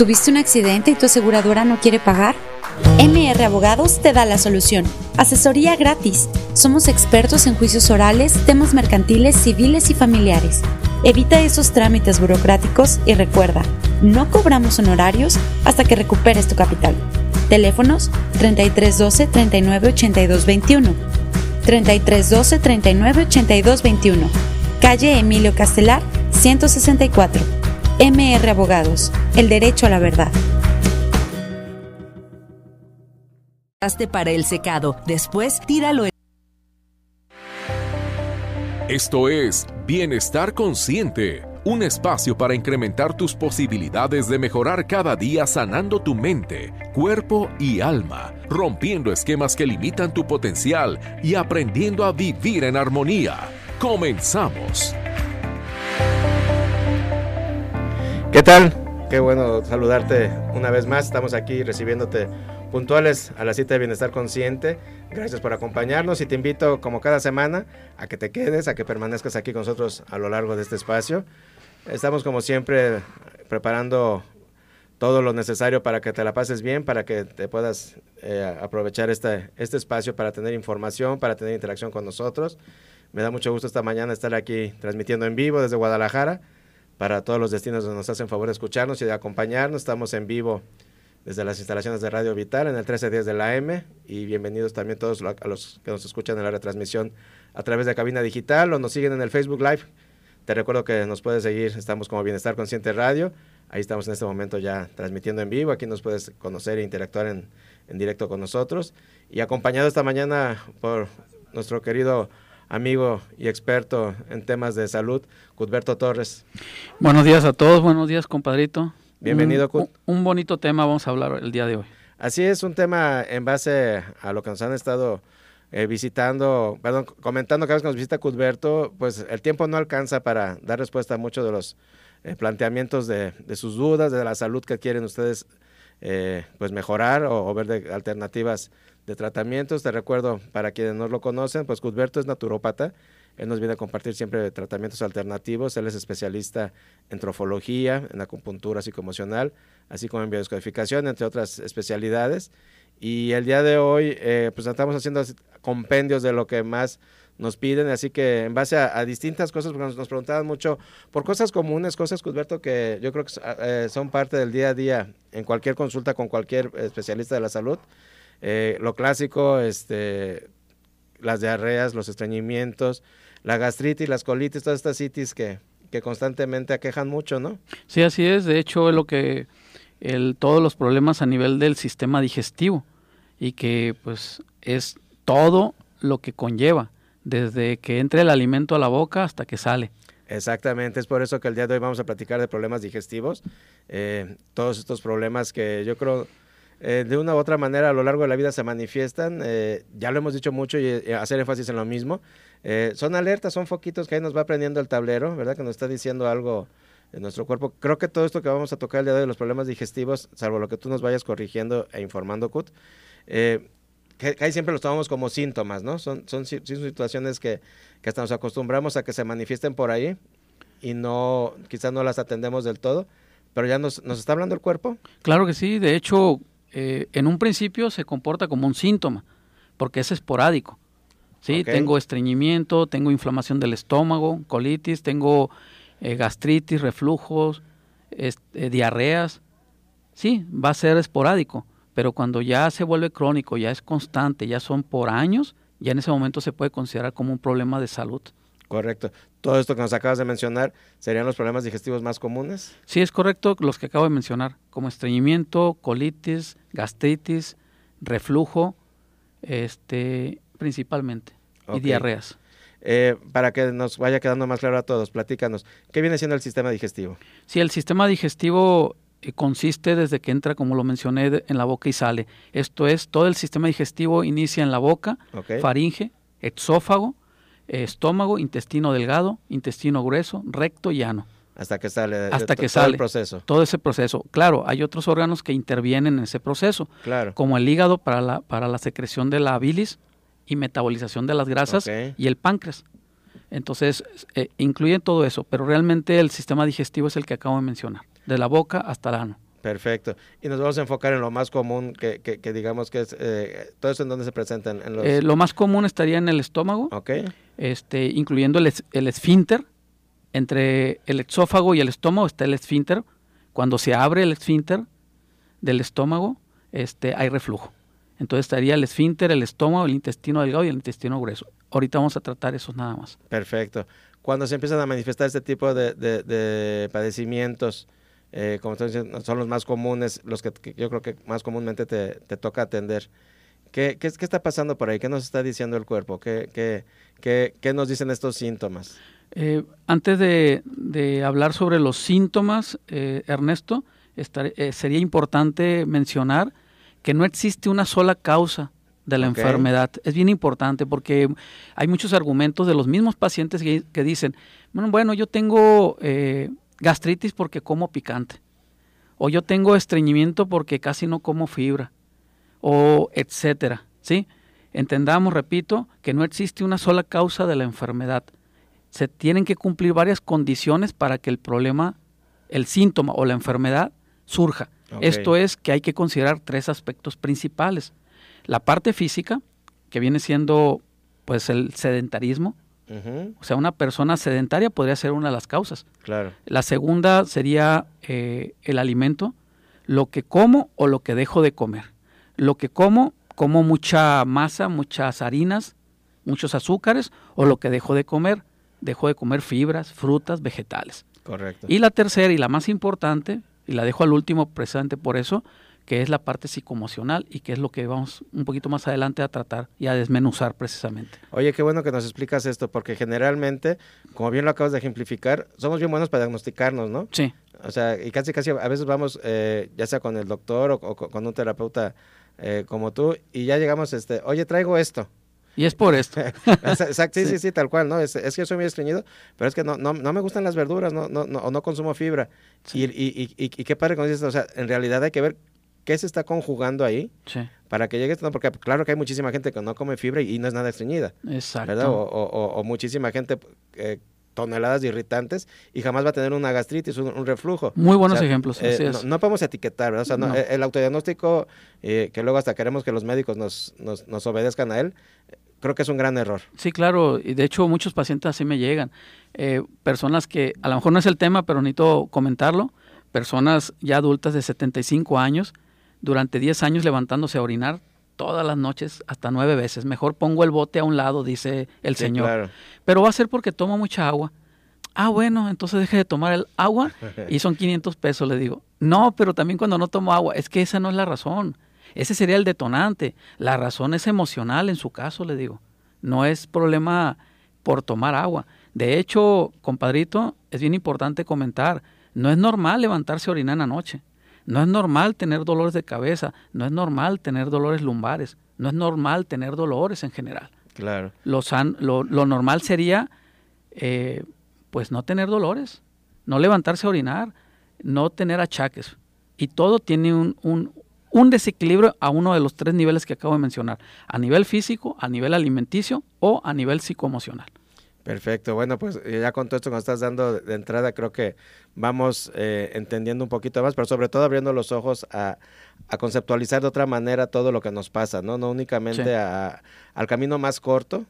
¿Tuviste un accidente y tu aseguradora no quiere pagar? MR Abogados te da la solución. Asesoría gratis. Somos expertos en juicios orales, temas mercantiles, civiles y familiares. Evita esos trámites burocráticos y recuerda, no cobramos honorarios hasta que recuperes tu capital. Teléfonos 3312 398221 3312 398221 Calle Emilio Castelar, 164. MR Abogados, el derecho a la verdad. para el secado, después tíralo en esto es Bienestar Consciente, un espacio para incrementar tus posibilidades de mejorar cada día sanando tu mente, cuerpo y alma, rompiendo esquemas que limitan tu potencial y aprendiendo a vivir en armonía. Comenzamos. ¿Qué tal? Qué bueno saludarte una vez más. Estamos aquí recibiéndote puntuales a la cita de Bienestar Consciente. Gracias por acompañarnos y te invito, como cada semana, a que te quedes, a que permanezcas aquí con nosotros a lo largo de este espacio. Estamos, como siempre, preparando todo lo necesario para que te la pases bien, para que te puedas eh, aprovechar este, este espacio para tener información, para tener interacción con nosotros. Me da mucho gusto esta mañana estar aquí transmitiendo en vivo desde Guadalajara para todos los destinos donde nos hacen favor de escucharnos y de acompañarnos. Estamos en vivo desde las instalaciones de Radio Vital en el 1310 de la M y bienvenidos también todos a los que nos escuchan en la retransmisión a través de cabina digital o nos siguen en el Facebook Live. Te recuerdo que nos puedes seguir, estamos como Bienestar Consciente Radio, ahí estamos en este momento ya transmitiendo en vivo, aquí nos puedes conocer e interactuar en, en directo con nosotros y acompañado esta mañana por nuestro querido amigo y experto en temas de salud, Cudberto Torres. Buenos días a todos, buenos días compadrito. Bienvenido. Un, un, bonito tema vamos a hablar el día de hoy. Así es, un tema en base a lo que nos han estado eh, visitando, perdón, comentando cada vez que nos visita Cudberto, pues el tiempo no alcanza para dar respuesta a muchos de los eh, planteamientos de, sus dudas, de la salud que quieren ustedes eh, pues mejorar o, o, ver de alternativas de tratamientos. Te recuerdo, para quienes no lo conocen, pues Cudberto es naturópata él nos viene a compartir siempre tratamientos alternativos. Él es especialista en trofología, en acupuntura psicoemocional, así como en biodescodificación, entre otras especialidades. Y el día de hoy, eh, pues estamos haciendo compendios de lo que más nos piden, así que en base a, distintas cosas, porque nos, preguntaban mucho por cosas comunes, cosas, Cusberto, que yo creo que eh, son parte del día a día en cualquier consulta con cualquier especialista de la salud. Eh, lo clásico, este, las diarreas, los estreñimientos, la gastritis, las colitis, todas estas citis que, que constantemente aquejan mucho, ¿no? Sí, así es. De hecho, es lo que el, todos los problemas a nivel del sistema digestivo y que pues es todo lo que conlleva, desde que entre el alimento a la boca hasta que sale. Exactamente, es por eso que el día de hoy vamos a platicar de problemas digestivos, eh, todos estos problemas que yo creo eh, de una u otra manera a lo largo de la vida se manifiestan, eh, ya lo hemos dicho mucho y, hacer énfasis en lo mismo, eh, son alertas, son foquitos que ahí nos va aprendiendo el tablero, ¿verdad? Que nos está diciendo algo en nuestro cuerpo. Creo que todo esto que vamos a tocar el día de hoy, los problemas digestivos, salvo lo que tú nos vayas corrigiendo e informando, Kut, que, ahí siempre los tomamos como síntomas, ¿no? Son, son, situaciones que, que hasta nos acostumbramos a que se manifiesten por ahí y no, quizás no las atendemos del todo, pero ya nos, nos está hablando el cuerpo. Claro que sí, de hecho, eh, en un principio se comporta como un síntoma, porque es esporádico. ¿sí? Tengo estreñimiento, tengo inflamación del estómago, colitis, tengo eh, gastritis, reflujos, eh, diarreas. Sí, va a ser esporádico, pero cuando ya se vuelve crónico, ya es constante, ya son por años, ya en ese momento se puede considerar como un problema de salud. Correcto. Todo esto que nos acabas de mencionar, ¿serían los problemas digestivos más comunes? Sí, es correcto, los que acabo de mencionar, como estreñimiento, colitis, gastritis, reflujo, este, principalmente, y diarreas. Eh, para que nos vaya quedando más claro a todos, platícanos, ¿qué viene siendo el sistema digestivo? Sí, el sistema digestivo eh, consiste desde que entra, como lo mencioné, en la boca y sale. Esto es, todo el sistema digestivo inicia en la boca, faringe, exófago, estómago, intestino delgado, intestino grueso, recto y ano. Hasta que sale. Hasta que sale. el proceso. Todo ese proceso. Claro, hay otros órganos que intervienen en ese proceso. Claro. Como el hígado para la, para la secreción de la bilis y metabolización de las grasas y el páncreas. Entonces, eh, incluyen todo eso, pero realmente el sistema digestivo es el que acabo de mencionar, de la boca hasta el ano. Perfecto. Y nos vamos a enfocar en lo más común que, que, digamos que es, eh, todo eso en donde se presentan. En los... Eh, lo más común estaría en el estómago, okay. este, incluyendo el, el esfínter. Entre el exófago y el estómago está el esfínter. Cuando se abre el esfínter del estómago, este, hay reflujo. Entonces estaría el esfínter, el estómago, el intestino delgado y el intestino grueso. Ahorita vamos a tratar esos nada más. Perfecto. Cuando se empiezan a manifestar este tipo de, de padecimientos, eh, como son los más comunes, los que, yo creo que más comúnmente te, toca atender. ¿Qué, ¿Qué, está pasando por ahí? ¿Qué nos está diciendo el cuerpo? ¿Qué, qué, qué, nos dicen estos síntomas? Eh, antes de, hablar sobre los síntomas, eh, Ernesto, sería importante mencionar que no existe una sola causa de la enfermedad. Es bien importante porque hay muchos argumentos de los mismos pacientes que, que dicen, bueno, bueno, yo tengo gastritis porque como picante, o yo tengo estreñimiento porque casi no como fibra, o etcétera, ¿sí? Entendamos, repito, que no existe una sola causa de la enfermedad. Se tienen que cumplir varias condiciones para que el problema, el síntoma o la enfermedad surja. Esto es que hay que considerar tres aspectos principales. La parte física, que viene siendo pues el sedentarismo, o sea, una persona sedentaria podría ser una de las causas. Claro. La segunda sería eh, el alimento, lo que como o lo que dejo de comer. Lo que como, como mucha masa, muchas harinas, muchos azúcares, o lo que dejo de comer, dejo de comer fibras, frutas, vegetales. Correcto. Y la tercera y la más importante, y la dejo al último precisamente por eso, que es la parte psicoemocional y que es lo que vamos un poquito más adelante a tratar y a desmenuzar precisamente. Oye, qué bueno que nos explicas esto, porque generalmente, como bien lo acabas de ejemplificar, somos bien buenos para diagnosticarnos, ¿no? Sí. O sea, y casi, casi a veces vamos, eh, ya sea con el doctor o, con un terapeuta eh, como tú, y ya llegamos, este, oye, traigo esto. Y es por esto. Exacto, sí, sí, sí, tal cual, ¿no? Es, es, que soy muy estreñido, pero es que no, no, no me gustan las verduras, no, no, no, o no consumo fibra. Y, y, y, y, qué padre cuando dices, o sea, en realidad hay que ver qué se está conjugando ahí para que llegue esto, porque claro que hay muchísima gente que no come fibra y, no es nada estreñida. Exacto. O, muchísima gente, eh, toneladas de irritantes y jamás va a tener una gastritis, un, reflujo. Muy buenos ejemplos. Eh, no, podemos etiquetar, ¿verdad? O sea, eh, el autodiagnóstico, que luego hasta queremos que los médicos nos, nos, nos obedezcan a él, creo que es un gran error. Sí, claro, y de hecho muchos pacientes así me llegan. personas que a lo mejor no es el tema, pero necesito comentarlo. Personas ya adultas de 75 años durante 10 años levantándose a orinar todas las noches hasta nueve veces. Mejor pongo el bote a un lado, dice el Señor. Pero va a ser porque tomo mucha agua. Ah, bueno, entonces deje de tomar el agua y son 500 pesos, le digo. No, pero también cuando no tomo agua, es que esa no es la razón. Ese sería el detonante. La razón es emocional en su caso, le digo. No es problema por tomar agua. De hecho, compadrito, es bien importante comentar, no es normal levantarse a orinar en la noche. No es normal tener dolores de cabeza, no es normal tener dolores lumbares, no es normal tener dolores en general. Claro. Lo, lo, normal sería, eh, pues, no tener dolores, no levantarse a orinar, no tener achaques. Y todo tiene un, un, un desequilibrio a uno de los tres niveles que acabo de mencionar, a nivel físico, a nivel alimenticio o a nivel psicoemocional. Perfecto, bueno, pues eh, ya con todo esto que nos estás dando de entrada, creo que vamos eh, entendiendo un poquito más, pero sobre todo abriendo los ojos a, conceptualizar de otra manera todo lo que nos pasa, ¿no? No únicamente al camino más corto,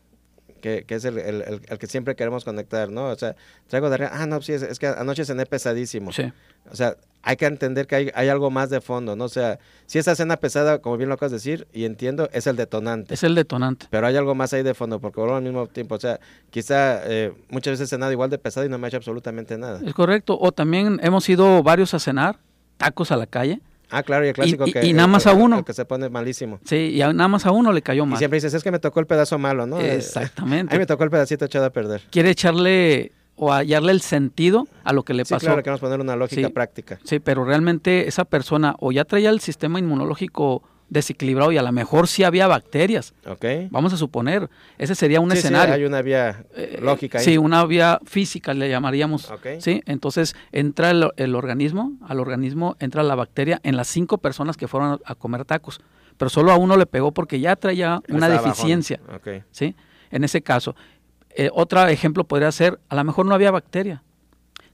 que, es el, el, que siempre queremos conectar, ¿no? O sea, traigo de arriba, ah, no, sí, es, es que anoche cené pesadísimo. Sí. O sea, hay que entender que hay, hay, algo más de fondo, ¿no? O sea, si esa cena pesada, como bien lo acabas de decir, y entiendo, es el detonante. Es el detonante. Pero hay algo más ahí de fondo, porque al mismo tiempo, o sea, quizá eh, muchas veces he cenado igual de pesado y no me ha hecho absolutamente nada. Es correcto. O también hemos ido varios a cenar, tacos a la calle. Ah, claro, y el clásico que... Y nada más a uno. que se pone malísimo. Sí, y nada más a uno le cayó mal. Y siempre dices, es que me tocó el pedazo malo, ¿no? Exactamente. a mí me tocó el pedacito echado a perder. Quiere echarle o hallarle el sentido a lo que le pasó. Sí, claro, queremos poner una lógica práctica. Sí, pero realmente esa persona o ya traía el sistema inmunológico desequilibrado y a lo mejor sí había bacterias. Okay. Vamos a suponer, ese sería un escenario. Sí, hay una vía eh, lógica ahí. Sí, una vía física le llamaríamos. Sí, entonces entra el, organismo, al organismo entra la bacteria en las cinco personas que fueron a, comer tacos, pero solo a uno le pegó porque ya traía una deficiencia. Okay. Sí, en ese caso. Eh, otro ejemplo podría ser, a lo mejor no había bacteria,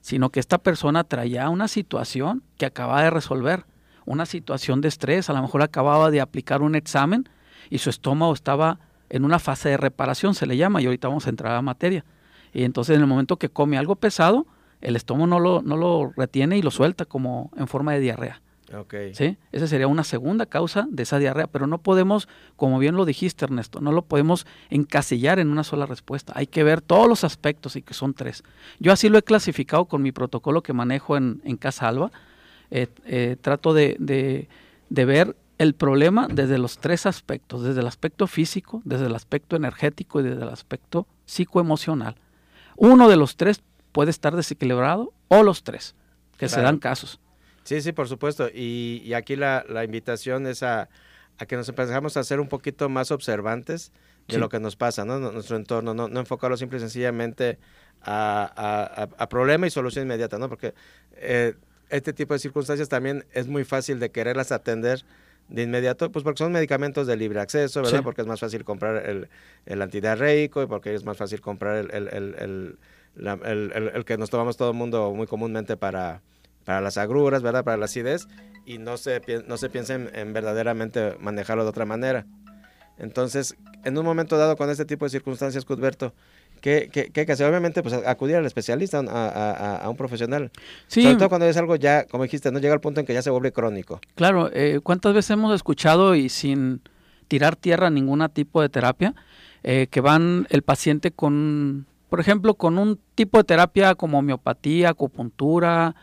sino que esta persona traía una situación que acababa de resolver, una situación de estrés, a lo mejor acababa de aplicar un examen y su estómago estaba en una fase de reparación, se le llama, y ahorita vamos a entrar a materia. Y entonces en el momento que come algo pesado, el estómago no lo, no lo retiene y lo suelta como en forma de diarrea. Okay. ¿Sí? Esa sería una segunda causa de esa diarrea, pero no podemos, como bien lo dijiste Ernesto, no lo podemos encasillar en una sola respuesta. Hay que ver todos los aspectos y que son tres. Yo así lo he clasificado con mi protocolo que manejo en, en Casa Alba. Eh, eh, trato de, de, de ver el problema desde los tres aspectos, desde el aspecto físico, desde el aspecto energético y desde el aspecto psicoemocional. Uno de los tres puede estar desequilibrado o los tres, que se dan casos. Sí, sí, por supuesto. Y, aquí la, invitación es a, que nos empezamos a ser un poquito más observantes de lo que nos pasa, ¿no? Nuestro entorno, no, no enfocarlo simple y sencillamente a, a, problema y solución inmediata, ¿no? Porque eh, este tipo de circunstancias también es muy fácil de quererlas atender de inmediato, pues porque son medicamentos de libre acceso, ¿verdad? Porque es más fácil comprar el, el antidiarreico y porque es más fácil comprar el, el, el, el que nos tomamos todo el mundo muy comúnmente para para las agruras, ¿verdad? Para la acidez y no se, no se piensa en, verdaderamente manejarlo de otra manera. Entonces, en un momento dado con este tipo de circunstancias, Cudberto, ¿qué, qué, qué hay que hacer? Obviamente, pues acudir al especialista, a, a, un profesional. Sí. Sobre todo cuando es algo ya, como dijiste, no llega al punto en que ya se vuelve crónico. Claro, eh, ¿cuántas veces hemos escuchado y sin tirar tierra ningún tipo de terapia, eh, que van el paciente con, por ejemplo, con un tipo de terapia como homeopatía, acupuntura,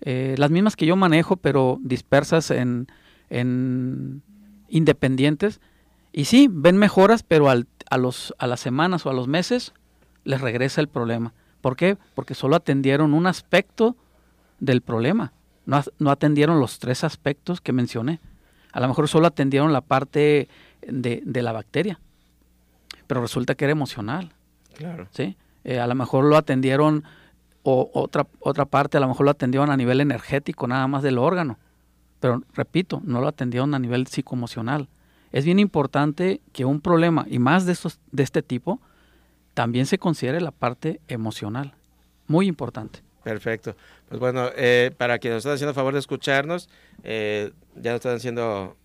eh, las mismas que yo manejo, pero dispersas en, en independientes. Y sí, ven mejoras, pero al, a, los, a las semanas o a los meses les regresa el problema. ¿Por qué? Porque solo atendieron un aspecto del problema, no, no atendieron los tres aspectos que mencioné. A lo mejor solo atendieron la parte de, de la bacteria, pero resulta que era emocional. Claro. ¿sí? Eh, a lo mejor lo atendieron o otra, otra parte a lo mejor lo atendieron a nivel energético, nada más del órgano. Pero repito, no lo atendieron a nivel psicoemocional. Es bien importante que un problema, y más de, estos, de este tipo, también se considere la parte emocional. Muy importante. Perfecto. Pues bueno, eh, para quienes nos están haciendo favor de escucharnos, eh, ya nos están haciendo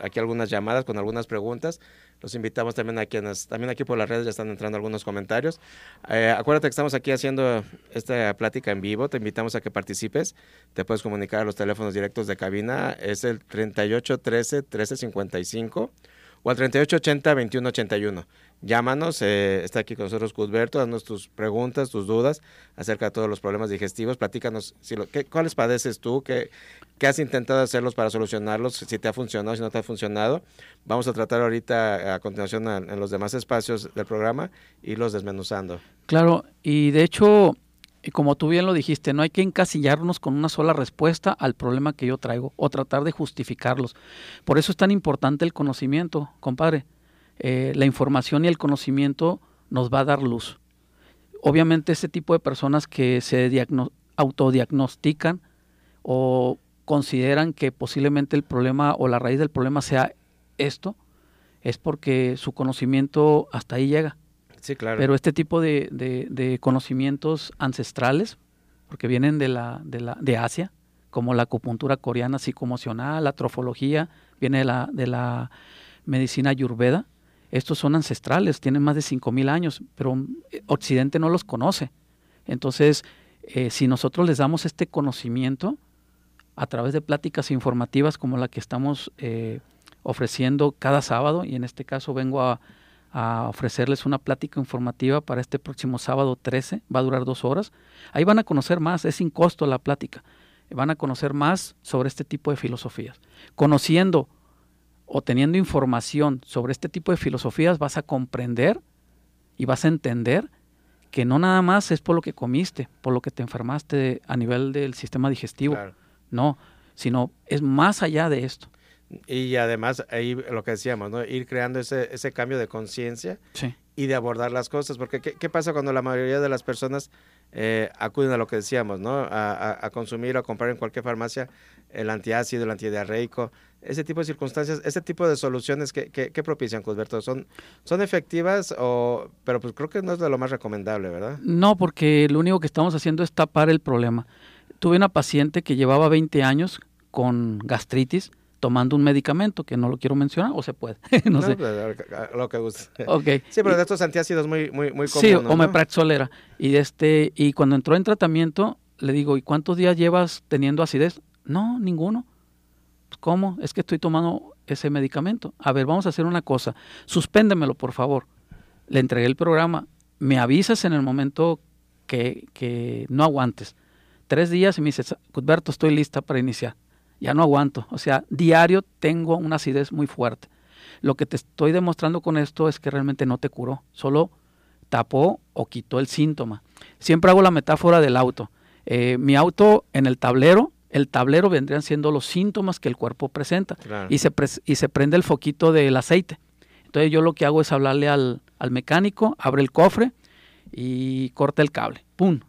aquí algunas llamadas con algunas preguntas. Los invitamos también a quienes, también aquí por las redes ya están entrando algunos comentarios. Eh, acuérdate que estamos aquí haciendo esta plática en vivo, te invitamos a que participes. Te puedes comunicar a los teléfonos directos de cabina, es el 38 13 13 55 o al 3880 2181. Llámanos, eh, está aquí con nosotros Cudberto, danos tus preguntas, tus dudas acerca de todos los problemas digestivos. Platícanos ¿qué, cuáles padeces tú, qué, has intentado hacerlos para solucionarlos, si te ha funcionado, si no te ha funcionado. Vamos a tratar ahorita a continuación en, los demás espacios del programa y los desmenuzando. Claro, y de hecho, como tú bien lo dijiste, no hay que encasillarnos con una sola respuesta al problema que yo traigo o tratar de justificarlos. Por eso es tan importante el conocimiento, compadre eh, la información y el conocimiento nos va a dar luz. Obviamente ese tipo de personas que se autodiagnostican o consideran que posiblemente el problema o la raíz del problema sea esto, es porque su conocimiento hasta ahí llega. Sí, claro. Pero este tipo de, de, conocimientos ancestrales, porque vienen de, la, de, la, de Asia, como la acupuntura coreana psicoemocional, la trofología, viene de la, de la medicina ayurveda, estos son ancestrales, tienen más de 5.000 años, pero eh, Occidente no los conoce. Entonces, eh, si nosotros les damos este conocimiento a través de pláticas informativas como la que estamos eh, ofreciendo cada sábado, y en este caso vengo a, a, ofrecerles una plática informativa para este próximo sábado 13, va a durar dos horas, ahí van a conocer más, es sin costo la plática, van a conocer más sobre este tipo de filosofías. Conociendo o teniendo información sobre este tipo de filosofías vas a comprender y vas a entender que no nada más es por lo que comiste, por lo que te enfermaste a nivel del sistema digestivo, no, sino es más allá de esto. Y además ahí lo que decíamos, ¿no? ir creando ese, ese cambio de conciencia y de abordar las cosas, porque ¿qué, ¿qué, pasa cuando la mayoría de las personas eh, acuden a lo que decíamos, ¿no? A, consumir o a comprar en cualquier farmacia el antiácido, el antidiarreico, ese tipo de circunstancias, ese tipo de soluciones que, que, propician, Cusberto, ¿son, ¿son efectivas o, pero pues creo que no es de lo más recomendable, ¿verdad? No, porque lo único que estamos haciendo es tapar el problema. Tuve una paciente que llevaba 20 años con gastritis, tomando un medicamento que no lo quiero mencionar o se puede no, sé. pues, lo que guste. Okay. sí pero de estos antiácidos muy muy muy comunes sí omeprazolera y este y cuando entró en tratamiento le digo y cuántos días llevas teniendo acidez no ninguno. Cómo es que estoy tomando ese medicamento. A ver vamos a hacer una cosa. Suspéndemelo por favor. Le entregué el programa. Me avisas en el momento que, que no aguantes. Tres días y me dice Cuthberto estoy lista para iniciar ya no aguanto. O sea, diario tengo una acidez muy fuerte. Lo que te estoy demostrando con esto es que realmente no te curó, solo tapó o quitó el síntoma. Siempre hago la metáfora del auto. Eh, mi auto en el tablero, el tablero vendrían siendo los síntomas que el cuerpo presenta y, se y se prende el foquito del aceite. Entonces yo lo que hago es hablarle al, al mecánico, abre el cofre y corta el cable. ¡Pum!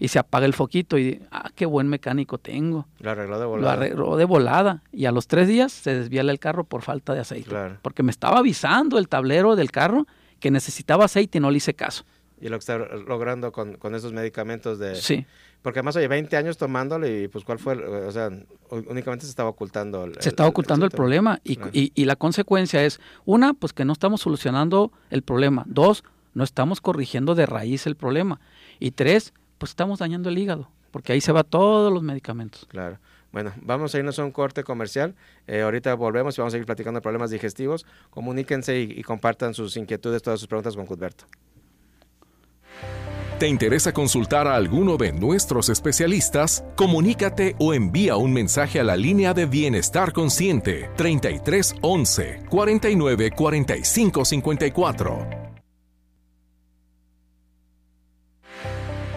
Y se apaga el foquito y, ah, qué buen mecánico tengo. Lo arregló de volada. Lo arregló de volada. Y a los tres días se desviala el carro por falta de aceite. Porque me estaba avisando el tablero del carro que necesitaba aceite y no le hice caso. Y lo que está logrando con, esos medicamentos de... Sí. Porque además, oye, 20 años tomándolo y pues cuál fue, o sea, únicamente se estaba ocultando. El, se estaba ocultando el, problema y, y, y la consecuencia es, una, pues que no estamos solucionando el problema. Dos, no estamos corrigiendo de raíz el problema. Y tres, pues estamos dañando el hígado, porque ahí se va todos los medicamentos. Claro. Bueno, vamos a irnos a un corte comercial. Eh, ahorita volvemos y vamos a seguir platicando de problemas digestivos. Comuníquense y, compartan sus inquietudes, todas sus preguntas con Cuthberto. ¿Te interesa consultar a alguno de nuestros especialistas? Comunícate o envía un mensaje a la línea de Bienestar Consciente 33 11 49 45 54.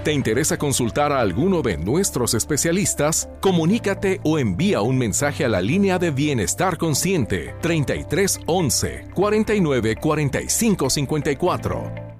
¿Te interesa consultar a alguno de nuestros especialistas? Comunícate o envía un mensaje a la línea de Bienestar Consciente 33 11 49 45 54.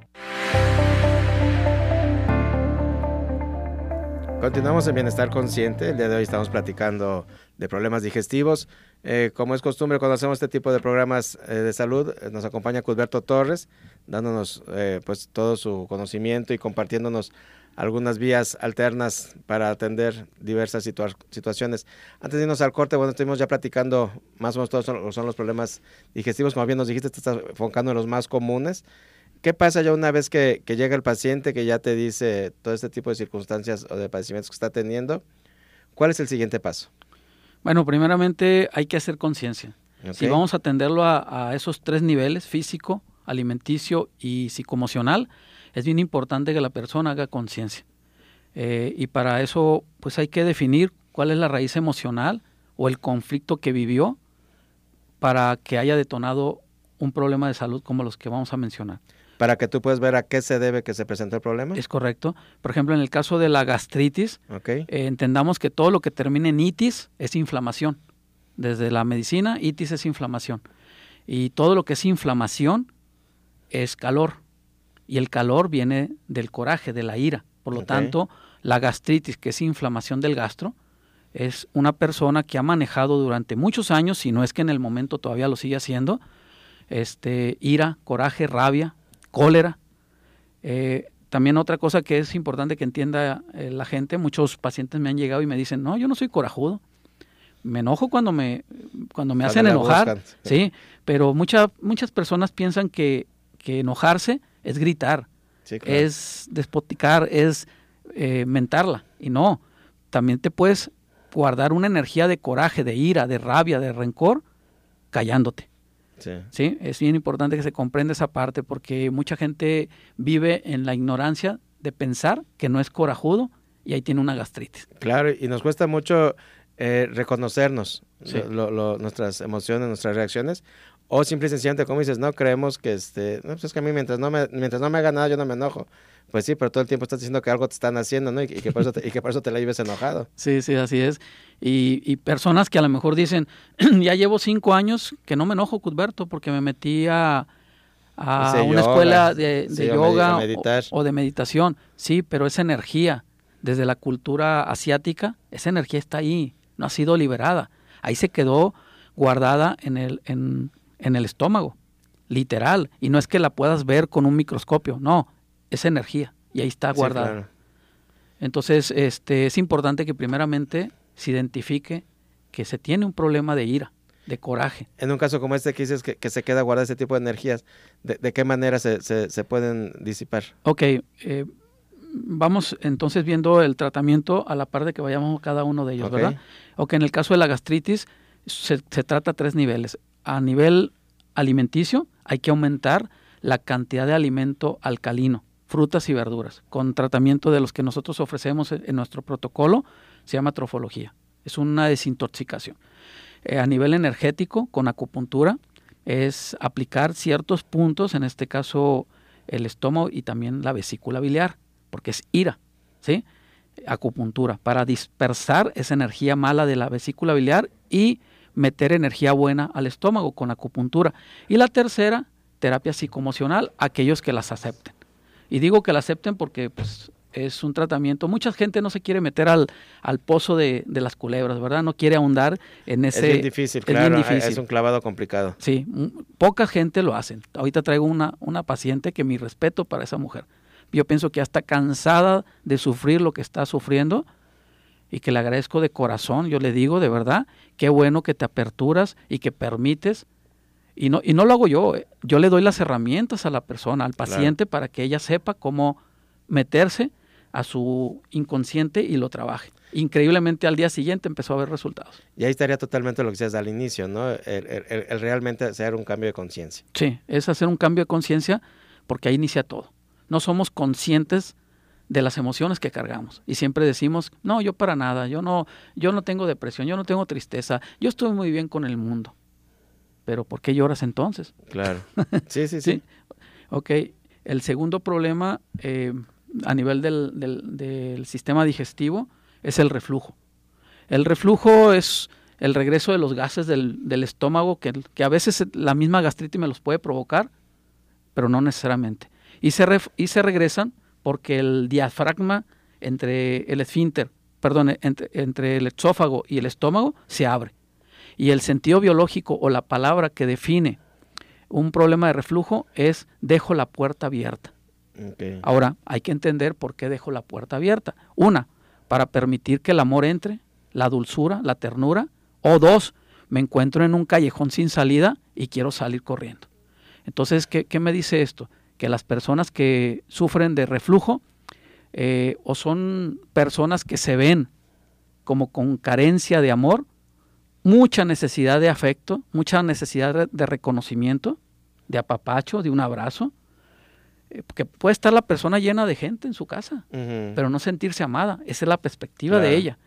Continuamos en Bienestar Consciente. El día de hoy estamos platicando de problemas digestivos. Eh, como es costumbre cuando hacemos este tipo de programas eh, de salud, eh, nos acompaña Cusberto Torres, dándonos pues todo su conocimiento y compartiéndonos algunas vías alternas para atender diversas situaciones. Antes de irnos al corte, bueno, estuvimos ya platicando más o menos todos son, los problemas digestivos, como bien nos dijiste, te estás enfocando en los más comunes. ¿Qué pasa ya una vez que, llega el paciente que ya te dice todo este tipo de circunstancias o de padecimientos que está teniendo? ¿Cuál es el siguiente paso? Bueno, primeramente hay que hacer conciencia. Si vamos a atenderlo a, a esos tres niveles, físico, alimenticio y psicoemocional, es bien importante que la persona haga conciencia. Eh, y para eso, pues hay que definir cuál es la raíz emocional o el conflicto que vivió para que haya detonado un problema de salud como los que vamos a mencionar. Para que tú puedas ver a qué se debe que se presente el problema. Es correcto. Por ejemplo, en el caso de la gastritis, eh, entendamos que todo lo que termine en itis es inflamación. Desde la medicina, itis es inflamación. Y todo lo que es inflamación es calor y el calor viene del coraje, de la ira. Por lo tanto, la gastritis, que es inflamación del gastro, es una persona que ha manejado durante muchos años, si no es que en el momento todavía lo sigue haciendo, este, ira, coraje, rabia, cólera. Eh, también otra cosa que es importante que entienda eh, la gente, muchos pacientes me han llegado y me dicen, no, yo no soy corajudo. Me enojo cuando me, cuando me hacen enojar, sí, pero muchas muchas personas piensan que, que enojarse es gritar, es despoticar, es eh, mentarla. Y no, también te puedes guardar una energía de coraje, de ira, de rabia, de rencor, callándote. Sí. Es bien importante que se comprenda esa parte porque mucha gente vive en la ignorancia de pensar que no es corajudo y ahí tiene una gastritis. Claro, y nos cuesta mucho eh, reconocernos, nuestras emociones, nuestras reacciones, o simple y sencillamente, como dices, no creemos que este, no, pues es que a mí mientras no me, mientras no me haga nada, yo no me enojo. Pues sí, pero todo el tiempo estás diciendo que algo te están haciendo, ¿no? Y, que, por eso te, y que por eso te la vives enojado. Sí, sí, así es. Y, y personas que a lo mejor dicen, ya llevo cinco años que no me enojo, Cuthberto, porque me metí a, a una escuela de, yoga o, de meditación. Sí, pero esa energía desde la cultura asiática, esa energía está ahí, no ha sido liberada. Ahí se quedó guardada en el, en, el estómago, literal. Y no es que la puedas ver con un microscopio, no, es energía y ahí está guardada. Entonces, este, es importante que primeramente se identifique que se tiene un problema de ira de coraje. En un caso como este que dices que, se queda guardado ese tipo de energías, ¿de, qué manera se, se, pueden disipar? Ok, eh, vamos entonces viendo el tratamiento a la par de que vayamos cada uno de ellos, ¿verdad? Ok, en el caso de la gastritis se, se trata a tres niveles. A nivel alimenticio hay que aumentar la cantidad de alimento alcalino, frutas y verduras, con tratamiento de los que nosotros ofrecemos en nuestro protocolo, se llama trofología. Es una desintoxicación. Eh, a nivel energético con acupuntura es aplicar ciertos puntos, en este caso el estómago y también la vesícula biliar, porque es ira, ¿sí? Acupuntura, para dispersar esa energía mala de la vesícula biliar y meter energía buena al estómago con acupuntura. Y la tercera, terapia psicomocional, aquellos que las acepten. Y digo que la acepten porque pues, es un tratamiento. Mucha gente no se quiere meter al, al pozo de, las culebras, ¿verdad? No quiere ahondar en ese... Es bien difícil, claro, es un clavado complicado. Sí, poca gente lo hace. Ahorita traigo una, una paciente que mi respeto para esa mujer. Yo pienso que ya está cansada de sufrir lo que está sufriendo y que le agradezco de corazón, yo le digo de verdad, qué bueno que te aperturas y que permites. Y no, y no lo hago yo, eh, yo le doy las herramientas a la persona, al paciente, para que ella sepa cómo meterse a su inconsciente y lo trabaje. Increíblemente al día siguiente empezó a ver resultados. Y ahí estaría totalmente lo que decías al inicio, ¿no? El, realmente hacer un cambio de conciencia. Sí, es hacer un cambio de conciencia porque ahí inicia todo. No somos conscientes de las emociones que cargamos y siempre decimos, no, yo para nada, yo no, yo no tengo depresión, yo no tengo tristeza, yo estoy muy bien con el mundo. Pero ¿por qué lloras entonces? Claro. Sí, sí, sí. ¿Sí? Ok. El segundo problema, eh, a nivel del, del, sistema digestivo es el reflujo. El reflujo es el regreso de los gases del, del estómago, que, que, a veces la misma gastritis me los puede provocar, pero no necesariamente. Y se, y se regresan porque el diafragma entre el esfínter, perdón, entre, entre el esófago y el estómago se abre. Y el sentido biológico o la palabra que define un problema de reflujo es dejo la puerta abierta. Ahora, hay que entender por qué dejo la puerta abierta. Una, para permitir que el amor entre, la dulzura, la ternura. O dos, me encuentro en un callejón sin salida y quiero salir corriendo. Entonces, ¿qué, me dice esto? Que las personas que sufren de reflujo eh, o son personas que se ven como con carencia de amor, mucha necesidad de afecto, mucha necesidad de reconocimiento, de apapacho, de un abrazo, que puede estar la persona llena de gente en su casa, pero no sentirse amada. Esa es la perspectiva de ella.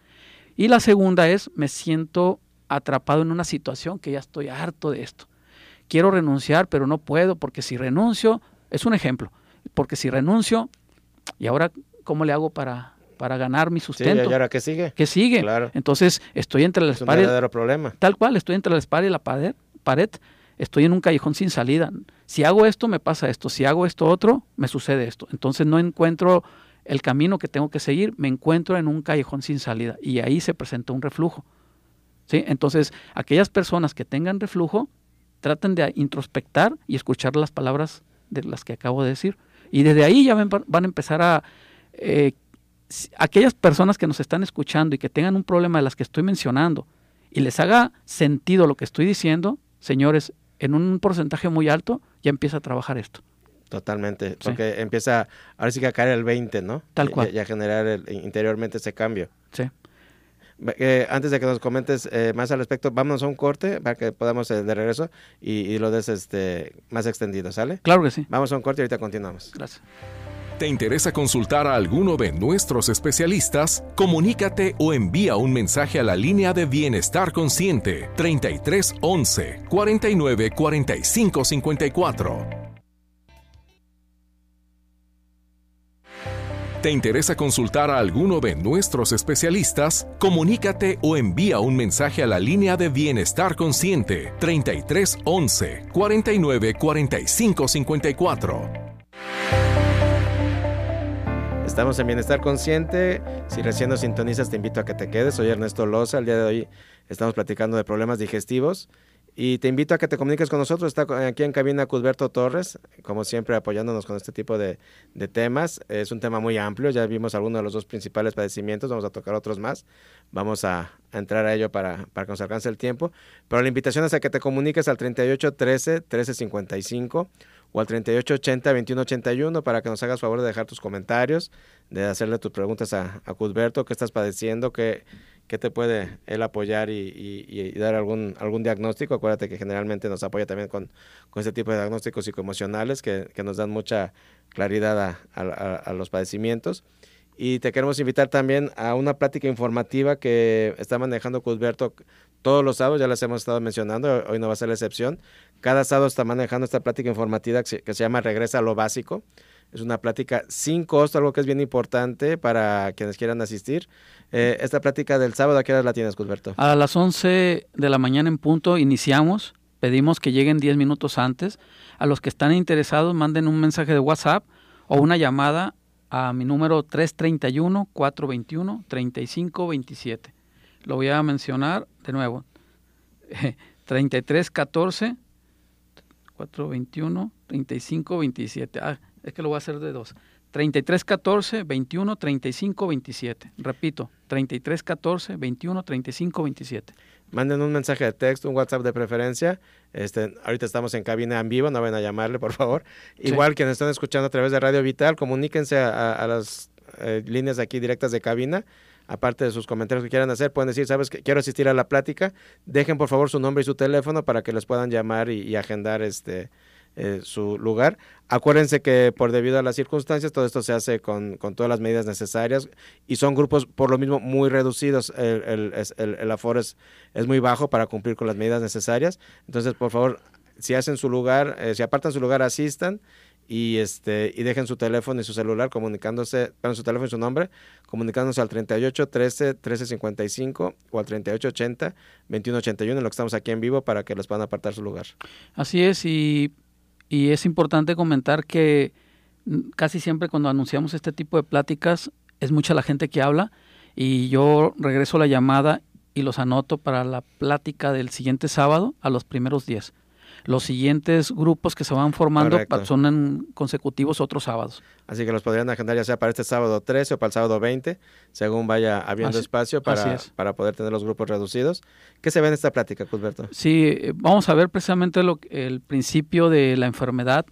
Y la segunda es, me siento atrapado en una situación que ya estoy harto de esto. Quiero renunciar, pero no puedo, porque si renuncio, es un ejemplo, porque si renuncio, ¿y ahora cómo le hago para, para ganar mi sustento? ¿Y ahora qué sigue? ¿Qué sigue? Entonces estoy entre la espalda. Es un verdadero problema. Tal cual, estoy entre la espalda y la pared, pared estoy en un callejón sin salida. Si hago esto, me pasa esto. Si hago esto otro, me sucede esto. Entonces no encuentro el camino que tengo que seguir, me encuentro en un callejón sin salida y ahí se presenta un reflujo. ¿Sí? Entonces, aquellas personas que tengan reflujo, traten de introspectar y escuchar las palabras de las que acabo de decir. Y desde ahí ya van, a empezar a... Eh, aquellas personas que nos están escuchando y que tengan un problema de las que estoy mencionando y les haga sentido lo que estoy diciendo, señores, en un porcentaje muy alto ya empieza a trabajar esto. Totalmente, porque empieza, ahora sí que a caer el 20, ¿no? Tal cual. Y, a generar interiormente ese cambio. Sí. Eh, antes de que nos comentes eh, más al respecto, vámonos a un corte para que podamos eh, de regreso y, lo des este, más extendido, ¿sale? Claro que sí. Vamos a un corte y ahorita continuamos. Gracias. ¿Te interesa consultar a alguno de nuestros especialistas? Comunícate o envía un mensaje a la línea de Bienestar Consciente 33 11 49 45 54. ¿Te interesa consultar a alguno de nuestros especialistas? Comunícate o envía un mensaje a la línea de Bienestar Consciente 33 11 49 45 54. Estamos en Bienestar Consciente. Si recién nos sintonizas, te invito a que te quedes. Soy Ernesto Loza. El día de hoy estamos platicando de problemas digestivos. Y te invito a que te comuniques con nosotros. Está aquí en cabina Cusberto Torres, como siempre apoyándonos con este tipo de, temas. Es un tema muy amplio. Ya vimos algunos de los dos principales padecimientos. Vamos a tocar otros más. Vamos a, entrar a ello para, para, que nos alcance el tiempo. Pero la invitación es a que te comuniques al 3813 1355 o al 3880 2181 para que nos hagas favor de dejar tus comentarios, de hacerle tus preguntas a, a Cusberto, qué estás padeciendo, qué ¿Qué te puede él apoyar y, dar algún, algún diagnóstico? Acuérdate que generalmente nos apoya también con, con este tipo de diagnósticos psicoemocionales que, que nos dan mucha claridad a, los padecimientos. Y te queremos invitar también a una plática informativa que está manejando Cusberto todos los sábados, ya les hemos estado mencionando, hoy no va a ser la excepción. Cada sábado está manejando esta plática informativa que se llama Regresa a lo Básico. Es una plática sin costo, algo que es bien importante para quienes quieran asistir. Eh, esta plática del sábado, ¿a qué hora la tienes, Cusberto? A las 11 de la mañana en punto iniciamos. Pedimos que lleguen 10 minutos antes. A los que están interesados, manden un mensaje de WhatsApp o una llamada a mi número 331-421-3527. Lo voy a mencionar de nuevo. 3314 421 3527. Ah, es que lo voy a hacer de dos. 33 14 21 35 27. Repito, 33 14 21 35 27. Manden un mensaje de texto, un WhatsApp de preferencia. Este, ahorita estamos en cabina en vivo, no vayan a llamarle, por favor. Igual quienes están escuchando a través de Radio Vital, comuníquense a, las eh, líneas aquí directas de cabina. Aparte de sus comentarios que quieran hacer, pueden decir, sabes que quiero asistir a la plática. Dejen por favor su nombre y su teléfono para que les puedan llamar y agendar este eh, su lugar. Acuérdense que por debido a las circunstancias todo esto se hace con, todas las medidas necesarias y son grupos por lo mismo muy reducidos. El, el, aforo es, muy bajo para cumplir con las medidas necesarias. Entonces, por favor, si hacen su lugar, eh, si apartan su lugar, asistan y este y dejen su teléfono y su celular comunicándose, con su teléfono y su nombre, comunicándose al 38 13 13 55 o al 38 80 21 81, en lo que estamos aquí en vivo para que les puedan apartar su lugar. Así es y y es importante comentar que casi siempre cuando anunciamos este tipo de pláticas es mucha la gente que habla y yo regreso la llamada y los anoto para la plática del siguiente sábado a los primeros días. Los siguientes grupos que se van formando son en consecutivos otros sábados. Así que los podrían agendar ya sea para este sábado 13 o para el sábado 20, según vaya habiendo espacio para, para poder tener los grupos reducidos. ¿Qué se ve en esta plática, Cusberto? Sí, vamos a ver precisamente lo, el principio de la enfermedad,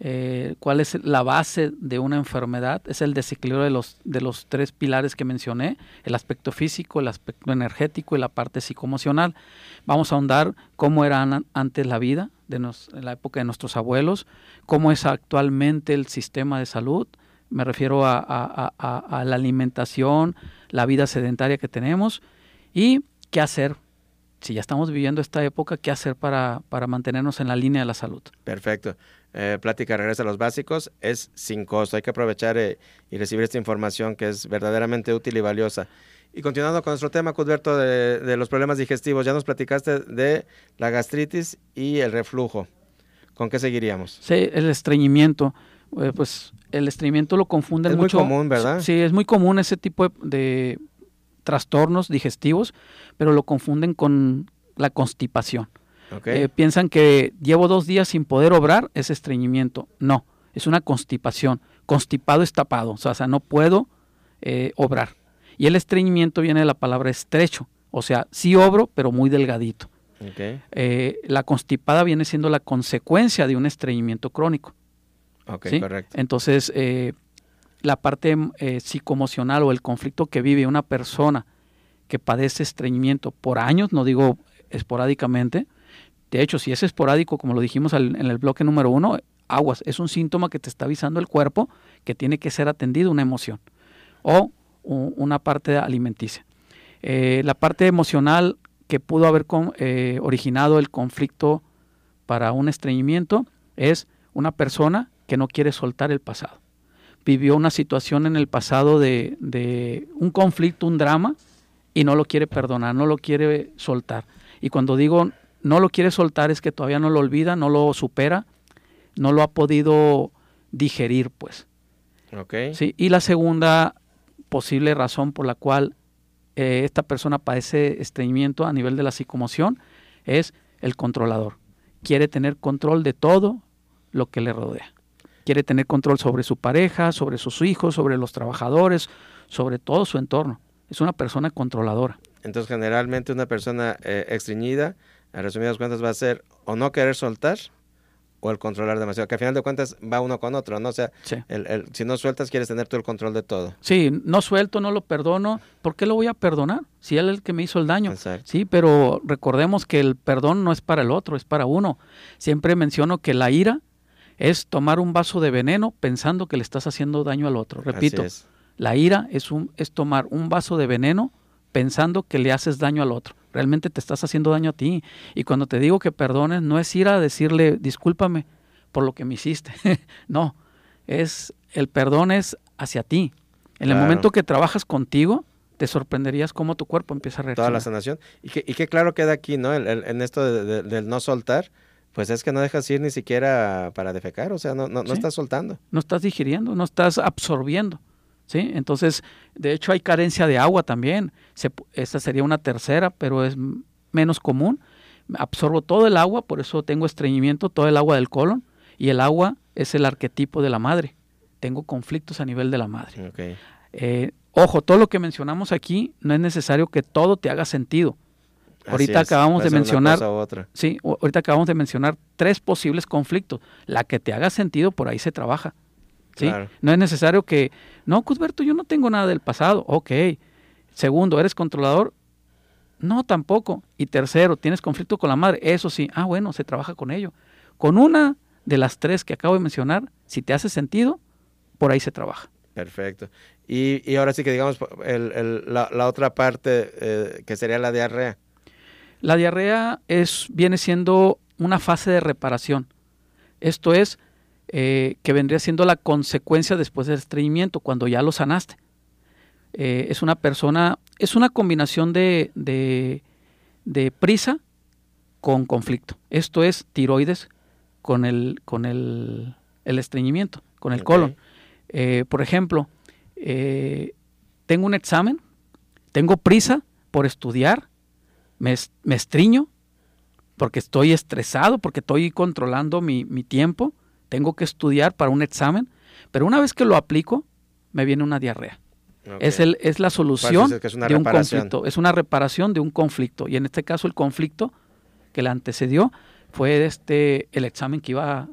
eh, cuál es la base de una enfermedad, es el desequilibrio de los, de los tres pilares que mencioné, el aspecto físico, el aspecto energético y la parte psicoemocional. Vamos a ahondar cómo era antes la vida, de en la época de nuestros abuelos, cómo es actualmente el sistema de salud, me refiero a, a la alimentación, la vida sedentaria que tenemos y qué hacer si ya estamos viviendo esta época, ¿qué hacer para, para mantenernos en la línea de la salud? Perfecto. Eh, plática regresa a los básicos, es sin costo. Hay que aprovechar eh, y recibir esta información que es verdaderamente útil y valiosa. Y continuando con nuestro tema, Cudberto, de, de los problemas digestivos, ya nos platicaste de la gastritis y el reflujo. ¿Con qué seguiríamos? Sí, el estreñimiento. Eh, pues el estreñimiento lo confunden mucho. Es muy común, ¿verdad? Sí, es muy común ese tipo de trastornos digestivos, pero lo confunden con la constipación. Eh, piensan que llevo dos días sin poder obrar, es estreñimiento. No, es una constipación. Constipado es tapado, o sea, no puedo eh, obrar. Y el estreñimiento viene de la palabra estrecho, o sea, sí obro, pero muy delgadito. Eh, la constipada viene siendo la consecuencia de un estreñimiento crónico. Entonces, la parte psicoemocional o el conflicto que vive una persona que padece estreñimiento por años, no digo esporádicamente, de hecho, si es esporádico, como lo dijimos en el bloque número uno, aguas, es un síntoma que te está avisando el cuerpo que tiene que ser atendido una emoción o una parte alimenticia. Eh, la parte emocional que pudo haber eh, originado el conflicto para un estreñimiento es una persona que no quiere soltar el pasado vivió una situación en el pasado de, de un conflicto, un drama, y no lo quiere perdonar, no lo quiere soltar. Y cuando digo no lo quiere soltar es que todavía no lo olvida, no lo supera, no lo ha podido digerir, pues. Okay. Sí, y la segunda posible razón por la cual eh, esta persona padece estreñimiento a nivel de la psicomoción es el controlador. Quiere tener control de todo lo que le rodea. Quiere tener control sobre su pareja, sobre sus hijos, sobre los trabajadores, sobre todo su entorno. Es una persona controladora. Entonces, generalmente una persona eh, estreñida, a resumidas cuentas, va a ser o no querer soltar o el controlar demasiado, que al final de cuentas va uno con otro, ¿no? O sea, el, si no sueltas, quieres tener tú el control de todo. Sí, no suelto, no lo perdono, ¿por qué lo voy a perdonar? Si él es el que me hizo el daño. Sí, pero recordemos que el perdón no es para el otro, es para uno. Siempre menciono que la ira es tomar un vaso de veneno pensando que le estás haciendo daño al otro. Repito, la ira es, un, es tomar un vaso de veneno pensando que le haces daño al otro realmente te estás haciendo daño a ti. Y cuando te digo que perdones, no es ir a decirle, discúlpame por lo que me hiciste. no, es el perdón es hacia ti. En el momento que trabajas contigo, te sorprenderías cómo tu cuerpo empieza a reaccionar. Toda la sanación. Y que, y que claro queda aquí, ¿no? en esto del no soltar, pues es que no dejas ir ni siquiera para defecar, o sea, no, no, no estás soltando. No estás digiriendo, no estás absorbiendo. ¿Sí? Entonces, de hecho hay carencia de agua también. esta sería una tercera, pero es menos común. Absorbo todo el agua, por eso tengo estreñimiento, todo el agua del colon, y el agua es el arquetipo de la madre. Tengo conflictos a nivel de la madre. Eh, ojo, todo lo que mencionamos aquí no es necesario que todo te haga sentido. ahorita acabamos de mencionar, sí, ahorita acabamos de mencionar tres posibles conflictos. La que te haga sentido por ahí se trabaja. No es necesario que, no, Cusberto, yo no tengo nada del pasado. Ok. Segundo, ¿eres controlador? No, tampoco. Y tercero, ¿tienes conflicto con la madre? Eso sí. Ah, bueno, se trabaja con ello. Con una de las tres que acabo de mencionar, si te hace sentido, por ahí se trabaja. Perfecto. Y, ahora sí que digamos la, otra parte eh, que sería la diarrea. La diarrea es, viene siendo una fase de reparación. Esto es, eh, que vendría siendo la consecuencia después del estreñimiento, cuando ya lo sanaste. Eh, es una persona, es una combinación de, de, prisa con conflicto. Esto es tiroides con el, con el, el estreñimiento, con el colon. Eh, por ejemplo, tengo un examen, tengo prisa por estudiar, me, me estriño porque estoy estresado, porque estoy controlando mi, mi tiempo, tengo que estudiar para un examen, pero una vez que lo aplico, me viene una diarrea. Es, el, es la solución de un conflicto, es una reparación de un conflicto. Y en este caso el conflicto que le antecedió fue este, el examen que iba a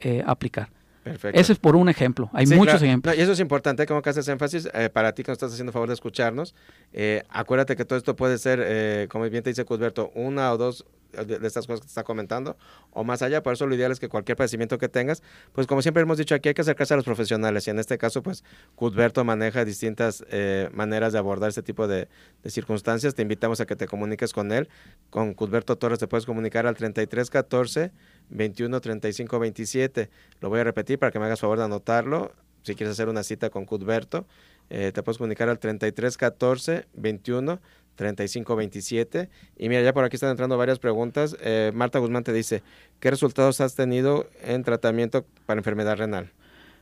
eh, aplicar. Perfecto. Ese es por un ejemplo. Hay muchos ejemplos. y eso es importante, como que haces énfasis, eh, para ti que nos estás haciendo favor de escucharnos, eh, acuérdate que todo esto puede ser, como bien te dice Cusberto, una o dos de estas cosas que te está comentando o más allá. Por eso lo ideal es que cualquier padecimiento que tengas, pues como siempre hemos dicho aquí, hay que acercarse a los profesionales y en este caso, pues Cudberto maneja distintas eh, maneras de abordar este tipo de, circunstancias. Te invitamos a que te comuniques con él. Con Cudberto Torres te puedes comunicar al 3314 21 35 27. Lo voy a repetir para que me hagas favor de anotarlo. Si quieres hacer una cita con Cudberto, eh, te puedes comunicar al 3314 21 3527. Y mira, ya por aquí están entrando varias preguntas. Eh, Marta Guzmán te dice, ¿qué resultados has tenido en tratamiento para enfermedad renal?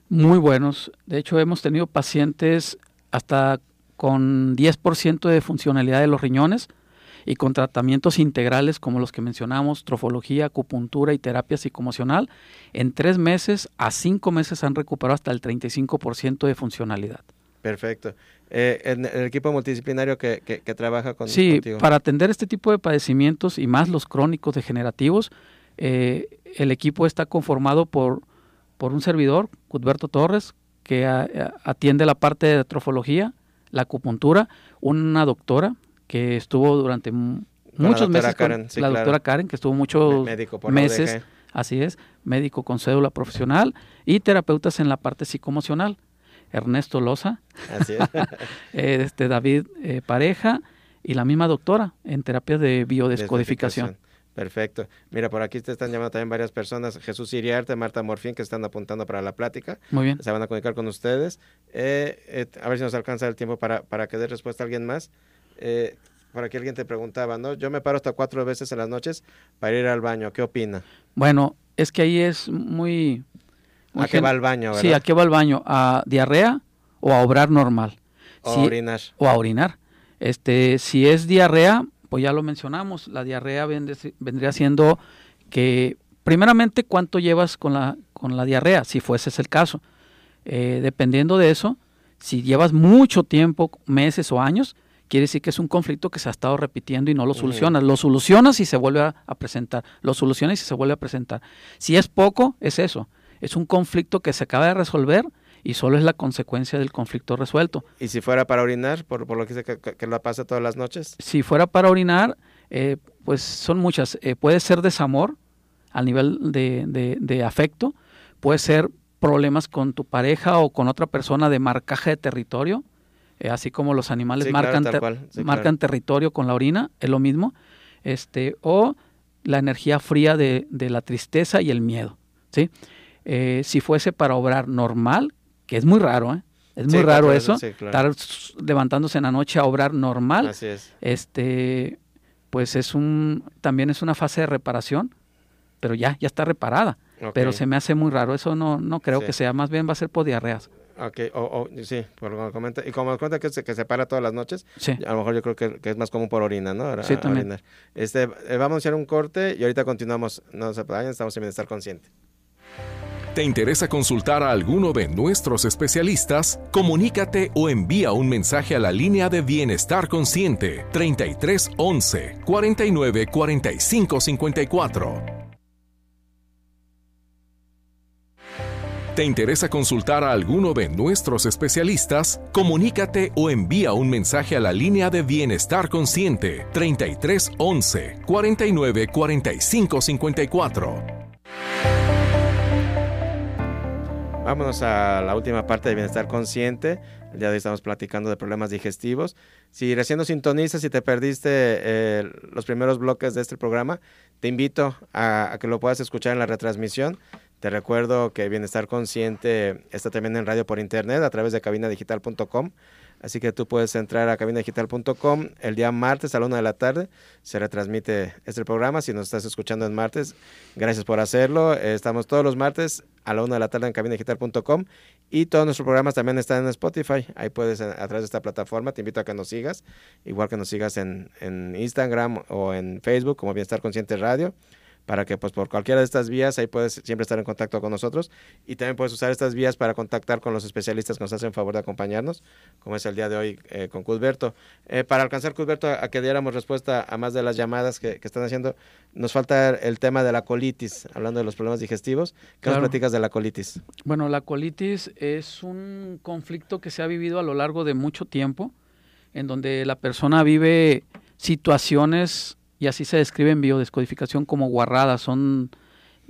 Muy buenos. De hecho, hemos tenido pacientes hasta con 10% de funcionalidad de los riñones y con tratamientos integrales como los que mencionamos, trofología, acupuntura y terapia psicomocional, en tres meses a cinco meses han recuperado hasta el 35% de funcionalidad. Perfecto. Eh, el equipo multidisciplinario que, que, trabaja con Sí, para atender este tipo de padecimientos y más los crónicos degenerativos, eh, el equipo está conformado por, por un servidor, Cudberto Torres, que atiende la parte de trofología, la acupuntura, una doctora que estuvo durante muchos meses, Karen, la doctora Karen, que estuvo muchos meses, así es, médico con cédula profesional y terapeutas en la parte psicomocional. Ernesto Loza, este David eh, Pareja y la misma doctora en terapias de biodescodificación. Perfecto. Mira, por aquí te están llamando también varias personas. Jesús Iriarte, Marta Morfín, que están apuntando para la plática. Muy bien. Se van a comunicar con ustedes. Eh, eh, a ver si nos alcanza el tiempo para, para que dé respuesta a alguien más. Eh, por aquí alguien te preguntaba, ¿no? Yo me paro hasta cuatro veces en las noches para ir al baño. ¿Qué opina? Bueno, es que ahí es muy... ¿A qué va al baño? Sí, ¿a qué va al baño? ¿A diarrea o a obrar normal? O a orinar. O a orinar. Este, si es diarrea, pues ya lo mencionamos, la diarrea vendría siendo que, primeramente, cuánto llevas con la, con la diarrea, si fuese ese el caso. Eh, dependiendo de eso, si llevas mucho tiempo, meses o años, quiere decir que es un conflicto que se ha estado repitiendo y no lo solucionas. Lo solucionas y se vuelve a, a, presentar. Lo solucionas y se vuelve a presentar. Si es poco, es eso. Es un conflicto que se acaba de resolver y solo es la consecuencia del conflicto resuelto. ¿Y si fuera para orinar, por, lo que dice que, que, lo pasa todas las noches? Si fuera para orinar, eh, pues son muchas. Eh, puede ser desamor al nivel de, de, afecto, puede ser problemas con tu pareja o con otra persona de marcaje de territorio, eh, así como los animales marcan, marcan territorio con la orina, es lo mismo, este, o la energía fría de, de la tristeza y el miedo. ¿sí? si fuese para obrar normal, que es muy raro, ¿eh? Es muy raro eso, estar levantándose en la noche a obrar normal. Así es. Este, pues es un, también es una fase de reparación, pero ya, ya está reparada. Pero se me hace muy raro, eso no, no creo que sea, más bien va a ser por diarreas. Ok, o, sí, por lo que comenta. Y como comenta que se, que se para todas las noches, a lo mejor yo creo que, es más común por orina, ¿no? sí, también. Este, eh, vamos a hacer un corte y ahorita continuamos. No se vayan, estamos en Bienestar Consciente. ¿Te interesa consultar a alguno de nuestros especialistas? Comunícate o envía un mensaje a la línea de Bienestar Consciente 33 11 49 45 54. ¿Te interesa consultar a alguno de nuestros especialistas? Comunícate o envía un mensaje a la línea de Bienestar Consciente 33 11 49 45 54. Vámonos a la última parte de Bienestar Consciente. El día de hoy estamos platicando de problemas digestivos. Si recién nos sintonizas y te perdiste eh, los primeros bloques de este programa, te invito a, que lo puedas escuchar en la retransmisión. Te recuerdo que Bienestar Consciente está también en radio por internet a través de cabinadigital.com. Así que tú puedes entrar a cabinadigital.com el día martes a la una de la tarde. Se retransmite este programa. Si nos estás escuchando en martes, gracias por hacerlo. Estamos todos los martes a la una de la tarde en cabinadigital.com y todos nuestros programas también están en Spotify. Ahí puedes, a través de esta plataforma, te invito a que nos sigas. Igual que nos sigas en, en Instagram o en Facebook como Bienestar Consciente Radio para que pues por cualquiera de estas vías ahí puedes siempre estar en contacto con nosotros y también puedes usar estas vías para contactar con los especialistas que nos hacen favor de acompañarnos, como es el día de hoy eh, con Cusberto. Eh, para alcanzar Cusberto a, que diéramos respuesta a más de las llamadas que, están haciendo, nos falta el tema de la colitis, hablando de los problemas digestivos. ¿Qué nos platicas de la colitis? Bueno, la colitis es un conflicto que se ha vivido a lo largo de mucho tiempo, en donde la persona vive situaciones y así se describe en biodescodificación como guarradas, son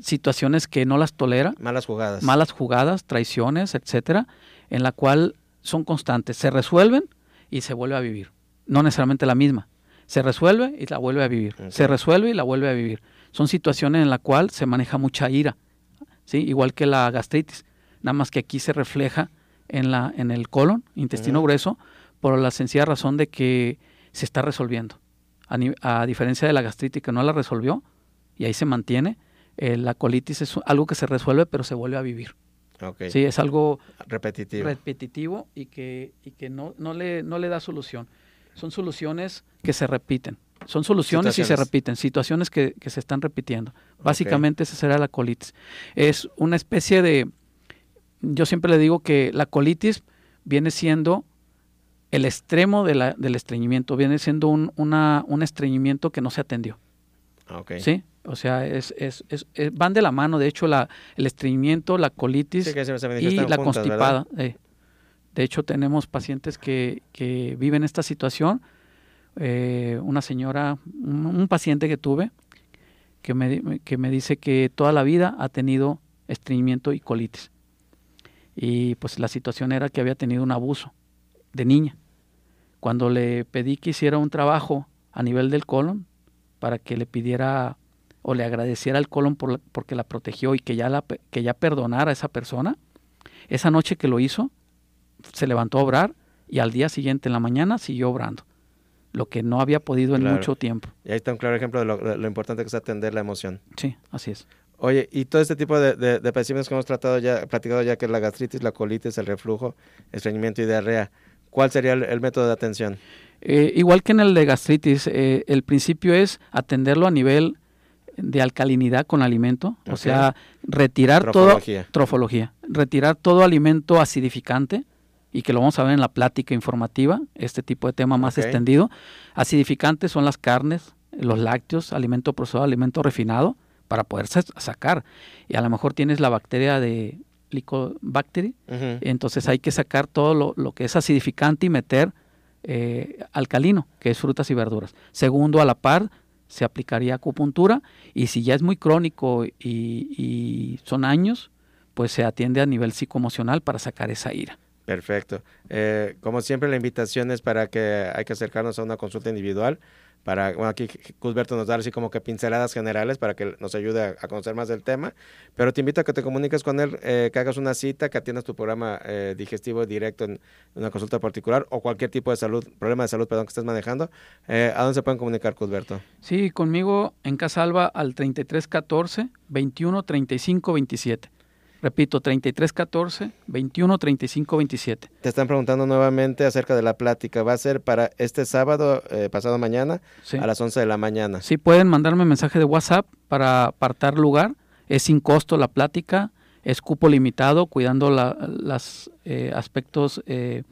situaciones que no las tolera. Malas jugadas. Malas jugadas, traiciones, etcétera, en la cual son constantes, se resuelven y se vuelve a vivir. No necesariamente la misma. Se resuelve y la vuelve a vivir. Se resuelve y la vuelve a vivir. Son situaciones en la cual se maneja mucha ira, ¿sí? igual que la gastritis, nada más que aquí se refleja en, la, en el colon, intestino grueso, por la sencilla razón de que se está resolviendo a, diferencia de la gastritis que no la resolvió y ahí se mantiene, eh, la colitis es algo que se resuelve pero se vuelve a vivir. Sí, es algo repetitivo, repetitivo y que, y que no, no, le, no le da solución. Son soluciones que se repiten. Son soluciones y se repiten, situaciones que, que se están repitiendo. Básicamente esa será la colitis. Es una especie de, yo siempre le digo que la colitis viene siendo el extremo de la, del estreñimiento viene siendo un, una, un estreñimiento que no se atendió. Ah, okay. ¿Sí? O sea, es, es, es, van de la mano, de hecho, la, el estreñimiento, la colitis y la constipada. Eh. de hecho, tenemos pacientes que, que viven esta situación. Eh, una señora, un, paciente que tuve, que me, que me dice que toda la vida ha tenido estreñimiento y colitis. Y pues la situación era que había tenido un abuso de niña. Cuando le pedí que hiciera un trabajo a nivel del colon, para que le pidiera o le agradeciera al colon por porque la protegió y que ya, la, que ya perdonara a esa persona, esa noche que lo hizo, se levantó a obrar y al día siguiente en la mañana siguió obrando, lo que no había podido en mucho tiempo. Y ahí está un claro ejemplo de lo, importante que es atender la emoción. Sí, así es. Oye, y todo este tipo de, de, de padecimientos que hemos tratado ya, platicado ya, que es la gastritis, la colitis, el reflujo, estreñimiento y diarrea, ¿cuál sería el, método de atención? Eh, igual que en el de gastritis, eh, el principio es atenderlo a nivel de alcalinidad con alimento, o sea, retirar todo trofología, retirar todo alimento acidificante y que lo vamos a ver en la plática informativa, este tipo de tema más extendido. Acidificantes son las carnes, los lácteos, alimento procesado, alimento refinado para poder sacar. Y a lo mejor tienes la bacteria de Licobacter, entonces hay que sacar todo lo, que es acidificante y meter eh, alcalino, que es frutas y verduras. Segundo, a la par, se aplicaría acupuntura y si ya es muy crónico y, son años, pues se atiende a nivel psicoemocional para sacar esa ira. Perfecto. Eh, como siempre, la invitación es para que hay que acercarnos a una consulta individual para, bueno, aquí Cusberto nos da así como que pinceladas generales para que nos ayude a, conocer más del tema, pero te invito a que te comuniques con él, eh, que hagas una cita, que atiendas tu programa eh, digestivo directo en, una consulta particular o cualquier tipo de salud, problema de salud, perdón, que estés manejando. Eh, ¿A dónde se pueden comunicar, Cusberto? Sí, conmigo en Casalva al 3314 21 35 27. Repito, 3314 21 35 27. Te están preguntando nuevamente acerca de la plática. Va a ser para este sábado, eh, pasado mañana, a las 11 de la mañana. Sí, pueden mandarme mensaje de WhatsApp para apartar lugar. Es sin costo la plática, es cupo limitado, cuidando los eh, aspectos eh,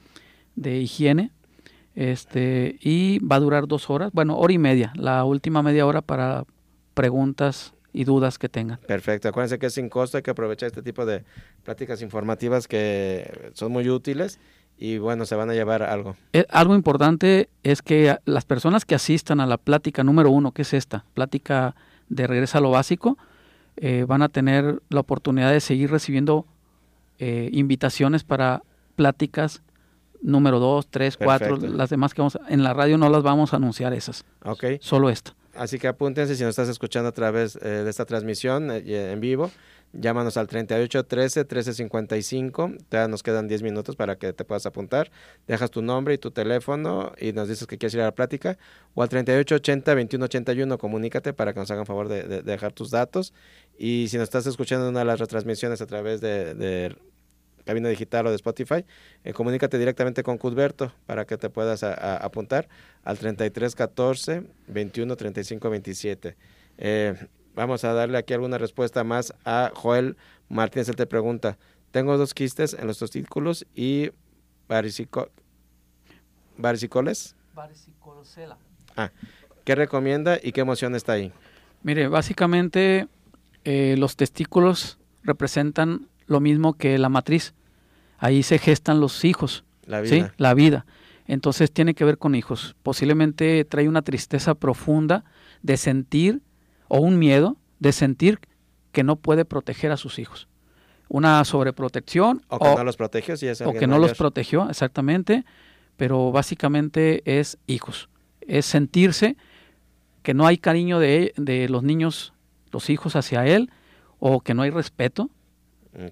de higiene. Este, y va a durar dos horas, bueno, hora y media, la última media hora para preguntas y dudas que tengan. Perfecto, acuérdense que es sin costo, hay que aprovechar este tipo de pláticas informativas que son muy útiles y bueno, se van a llevar algo. Eh, algo importante es que las personas que asistan a la plática número uno, que es esta, plática de regreso a lo básico, eh, van a tener la oportunidad de seguir recibiendo eh, invitaciones para pláticas número dos, tres, cuatro, las demás que vamos en la radio no las vamos a anunciar esas. Solo esta. Así que apúntense si nos estás escuchando a través eh, de esta transmisión eh, en vivo. Llámanos al 38 13 1355. Todavía nos quedan 10 minutos para que te puedas apuntar. Dejas tu nombre y tu teléfono y nos dices que quieres ir a la plática. O al 38 80 21 81. Comunícate para que nos hagan favor de, dejar tus datos. Y si nos estás escuchando en una de las retransmisiones a través de cabina digital o de Spotify, eh, comunícate directamente con Cudberto para que te puedas apuntar al 33 14 21 35 27. vamos a darle aquí alguna respuesta más a Joel Martínez. Él te pregunta: Tengo dos quistes en los testículos y varicico varicicoles. Ah, ¿qué recomienda y qué emoción está ahí? Mire, básicamente eh, los testículos representan lo mismo que la matriz. Ahí se gestan los hijos. La vida. ¿sí? La vida. Entonces tiene que ver con hijos. Posiblemente trae una tristeza profunda de sentir, o un miedo, de sentir que no puede proteger a sus hijos. Una sobreprotección. O que no los protegió, si es O que no los protegió, exactamente. Pero básicamente es hijos. Es sentirse que no hay cariño de, de los niños, los hijos hacia él, o que no hay respeto,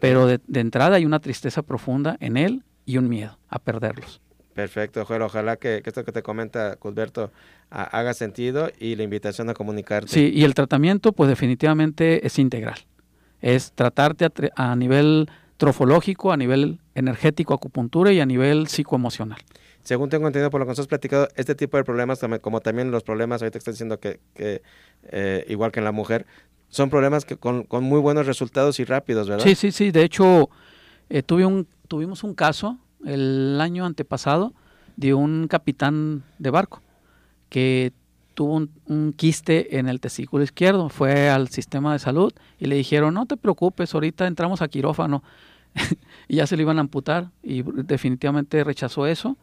pero de, entrada hay una tristeza profunda en él y un miedo a perderlos. Perfecto, Joel. Ojalá que, esto que te comenta Cusberto haga sentido y la invitación a comunicarte. Sí, y el tratamiento pues definitivamente es integral. Es tratarte a, nivel trofológico, a nivel energético, acupuntura y a nivel psicoemocional. Según tengo entendido por lo que nos has platicado, este tipo de problemas, como también los problemas, ahorita estás diciendo que, eh, igual que en la mujer, son problemas que con, muy buenos resultados y rápidos, ¿verdad? Sí, sí, sí. De hecho, eh, tuve un, tuvimos un caso el año antepasado de un capitán de barco que tuvo un, quiste en el testículo izquierdo. Fue al sistema de salud y le dijeron, no te preocupes, ahorita entramos a quirófano. y ya se le iban a amputar y definitivamente rechazó eso.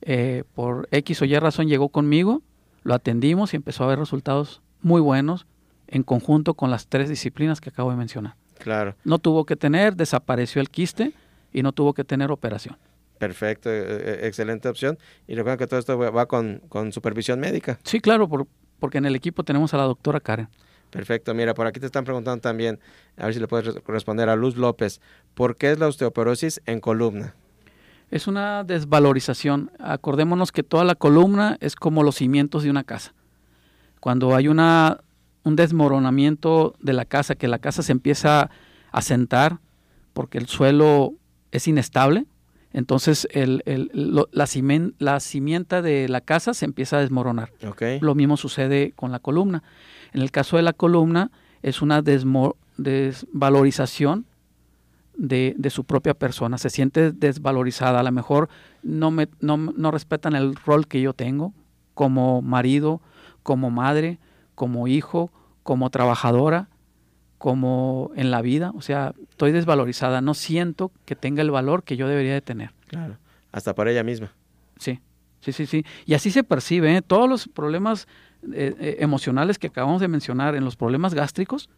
Eh, por X o Y razón llegó conmigo, lo atendimos y empezó a ver resultados muy buenos en conjunto con las tres disciplinas que acabo de mencionar. Claro. No tuvo que tener, desapareció el quiste y no tuvo que tener operación. Perfecto, eh, eh, excelente opción. Y recuerda que todo esto va con, supervisión médica. Sí, claro, por, porque en el equipo tenemos a la doctora Karen. Perfecto, mira, por aquí te están preguntando también, a ver si le puedes responder a Luz López, ¿por qué es la osteoporosis en columna? Es una desvalorización. Acordémonos que toda la columna es como los cimientos de una casa. Cuando hay una, un desmoronamiento de la casa, que la casa se empieza a sentar porque el suelo es inestable, entonces el, el, la, la, cimienta de la casa se empieza a desmoronar. Lo mismo sucede con la columna. En el caso de la columna es una desvalorización de, de, su propia persona, se siente desvalorizada, a lo mejor no, me, no, no respetan el rol que yo tengo como marido, como madre, como hijo, como trabajadora, como en la vida, o sea, estoy desvalorizada, no siento que tenga el valor que yo debería de tener. Claro, hasta para ella misma. Sí, sí, sí, sí. Y así se percibe, ¿eh? todos los problemas eh, eh, emocionales que acabamos de mencionar, en los problemas gástricos,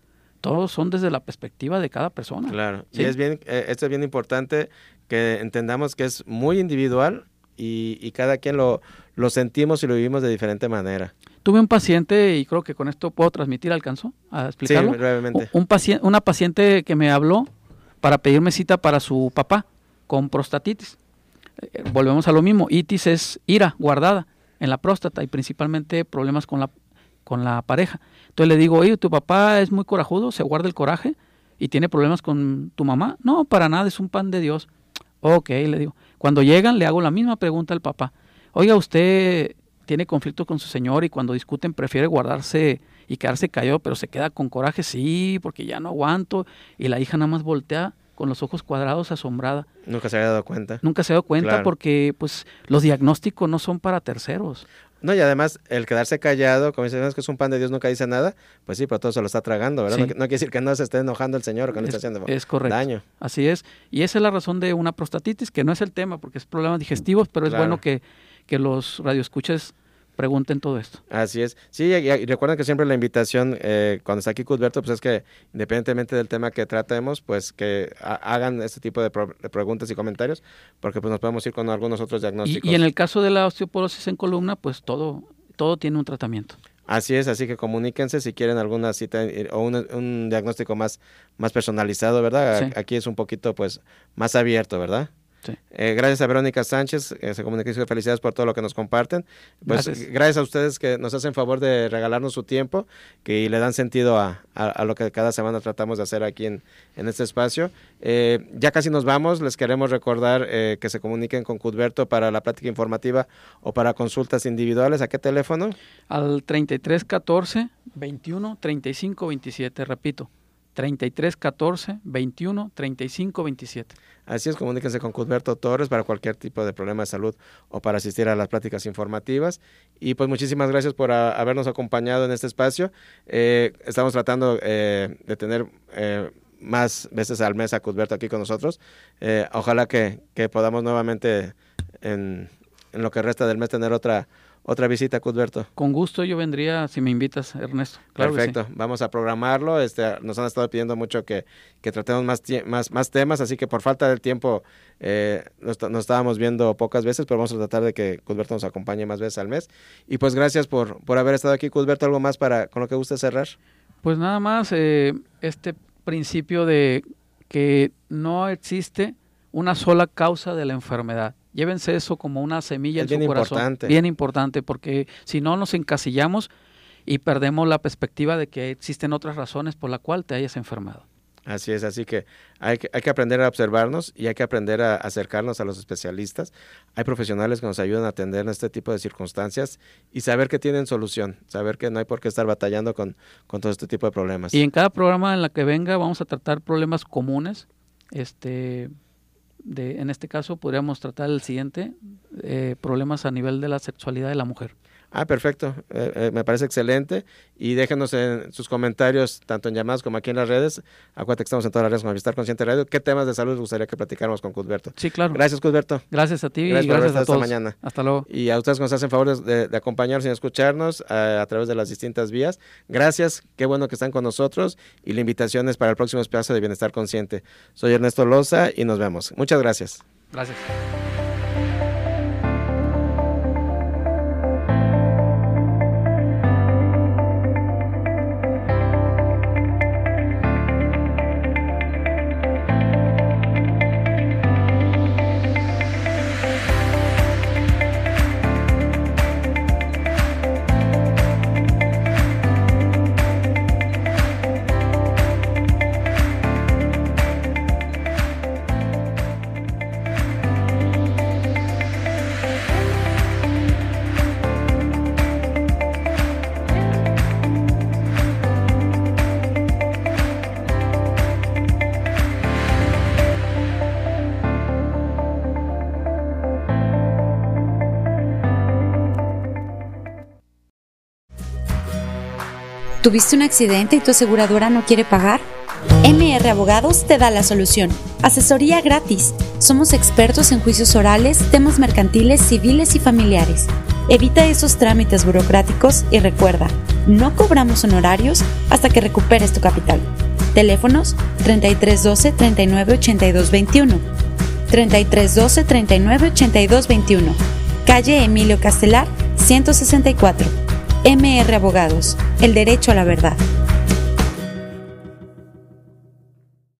todos son desde la perspectiva de cada persona. Claro, y es bien, esto es bien importante que entendamos que es muy individual y, y cada quien lo, lo sentimos y lo vivimos de diferente manera. Tuve un paciente, y creo que con esto puedo transmitir, ¿alcanzó a explicarlo? Sí, brevemente. Un paciente, una paciente que me habló para pedirme cita para su papá con prostatitis. Eh, volvemos a lo mismo, itis es ira guardada en la próstata y principalmente problemas con la, con la pareja. Entonces le digo, oye, tu papá es muy corajudo, se guarda el coraje y tiene problemas con tu mamá. No, para nada, es un pan de Dios. Ok, le digo. Cuando llegan le hago la misma pregunta al papá. Oiga, usted tiene conflicto con su señor y cuando discuten prefiere guardarse y quedarse callado, pero se queda con coraje, sí, porque ya no aguanto. Y la hija nada más voltea con los ojos cuadrados, asombrada. Nunca se había dado cuenta. Nunca se ha dado cuenta porque pues los diagnósticos no son para terceros. No, y además el quedarse callado, como dicen, que es un pan de Dios, nunca dice nada, pues sí, pero todo se lo está tragando, ¿verdad? No, quiere decir que no se esté enojando el Señor o que no esté haciendo es correcto. daño. Así es. Y esa es la razón de una prostatitis, que no es el tema, porque es problemas digestivos, pero es bueno que, que los radioescuches pregunten todo esto. Así es. Sí, y, recuerden que siempre la invitación eh, cuando está aquí Cudberto, pues es que independientemente del tema que tratemos, pues que hagan este tipo de, preguntas y comentarios, porque pues nos podemos ir con algunos otros diagnósticos. Y, en el caso de la osteoporosis en columna, pues todo, todo tiene un tratamiento. Así es, así que comuníquense si quieren alguna cita eh, o un, diagnóstico más, más personalizado, ¿verdad? Aquí es un poquito pues más abierto, ¿verdad? Eh, gracias a Verónica Sánchez, eh, se comunica y felicidades por todo lo que nos comparten. Pues gracias. a ustedes que nos hacen favor de regalarnos su tiempo que le dan sentido a, lo que cada semana tratamos de hacer aquí en, este espacio. Eh, ya casi nos vamos, les queremos recordar que se comuniquen con Cudberto para la plática informativa o para consultas individuales. ¿A qué teléfono? Al 3314 21 35 27, repito. 33 14 21 35 27. Así es, comuníquense con Cudberto Torres para cualquier tipo de problema de salud o para asistir a las pláticas informativas. Y pues muchísimas gracias por habernos acompañado en este espacio. Eh, estamos tratando eh, de tener eh, más veces al mes a Cudberto aquí con nosotros. ojalá que, que, podamos nuevamente en, en lo que resta del mes tener otra otra visita, Cudberto. Con gusto yo vendría si me invitas, Ernesto. Perfecto, vamos a programarlo. Este, nos han estado pidiendo mucho que, que tratemos más, más, más temas, así que por falta del tiempo eh, nos, estábamos viendo pocas veces, pero vamos a tratar de que Cudberto nos acompañe más veces al mes. Y pues gracias por, por haber estado aquí, Cudberto. ¿Algo más para con lo que guste cerrar? Pues nada más, eh, este principio de que no existe una sola causa de la enfermedad Llévense eso como una semilla en su corazón. Importante. Bien importante, porque si no nos encasillamos y perdemos la perspectiva de que existen otras razones por la cual te hayas enfermado. Así es, así que hay, que hay que aprender a observarnos y hay que aprender a acercarnos a los especialistas. Hay profesionales que nos ayudan a atender en este tipo de circunstancias y saber que tienen solución, saber que no hay por qué estar batallando con, con todo este tipo de problemas. Y en cada programa en la que venga vamos a tratar problemas comunes, este, en este caso podríamos tratar el siguiente, eh, problemas a nivel de la sexualidad de la mujer. Ah, perfecto. Eh, eh, me parece excelente. Y déjenos en sus comentarios, tanto en llamadas como aquí en las redes. Acuérdate que estamos en todas las redes con Avistar Consciente Radio. ¿Qué temas de salud les gustaría que platicáramos con Cudberto? Sí, claro. Gracias, Cudberto. Gracias a ti y gracias a todos. mañana. Hasta luego. Y a ustedes que nos hacen favor de, acompañarnos y escucharnos a, través de las distintas vías. Gracias. Qué bueno que están con nosotros. Y la invitación es para el próximo espacio de Bienestar Consciente. Soy Ernesto Loza y nos vemos. Muchas gracias. Gracias. ¿Tuviste un accidente y tu aseguradora no quiere pagar? MR Abogados te da la solución. Asesoría gratis. Somos expertos en juicios orales, temas mercantiles, civiles y familiares. Evita esos trámites burocráticos y recuerda, no cobramos honorarios hasta que recuperes tu capital. Teléfonos 3312 398221 3312 398221 Calle Emilio Castelar, 164. MR Abogados, el derecho a la verdad.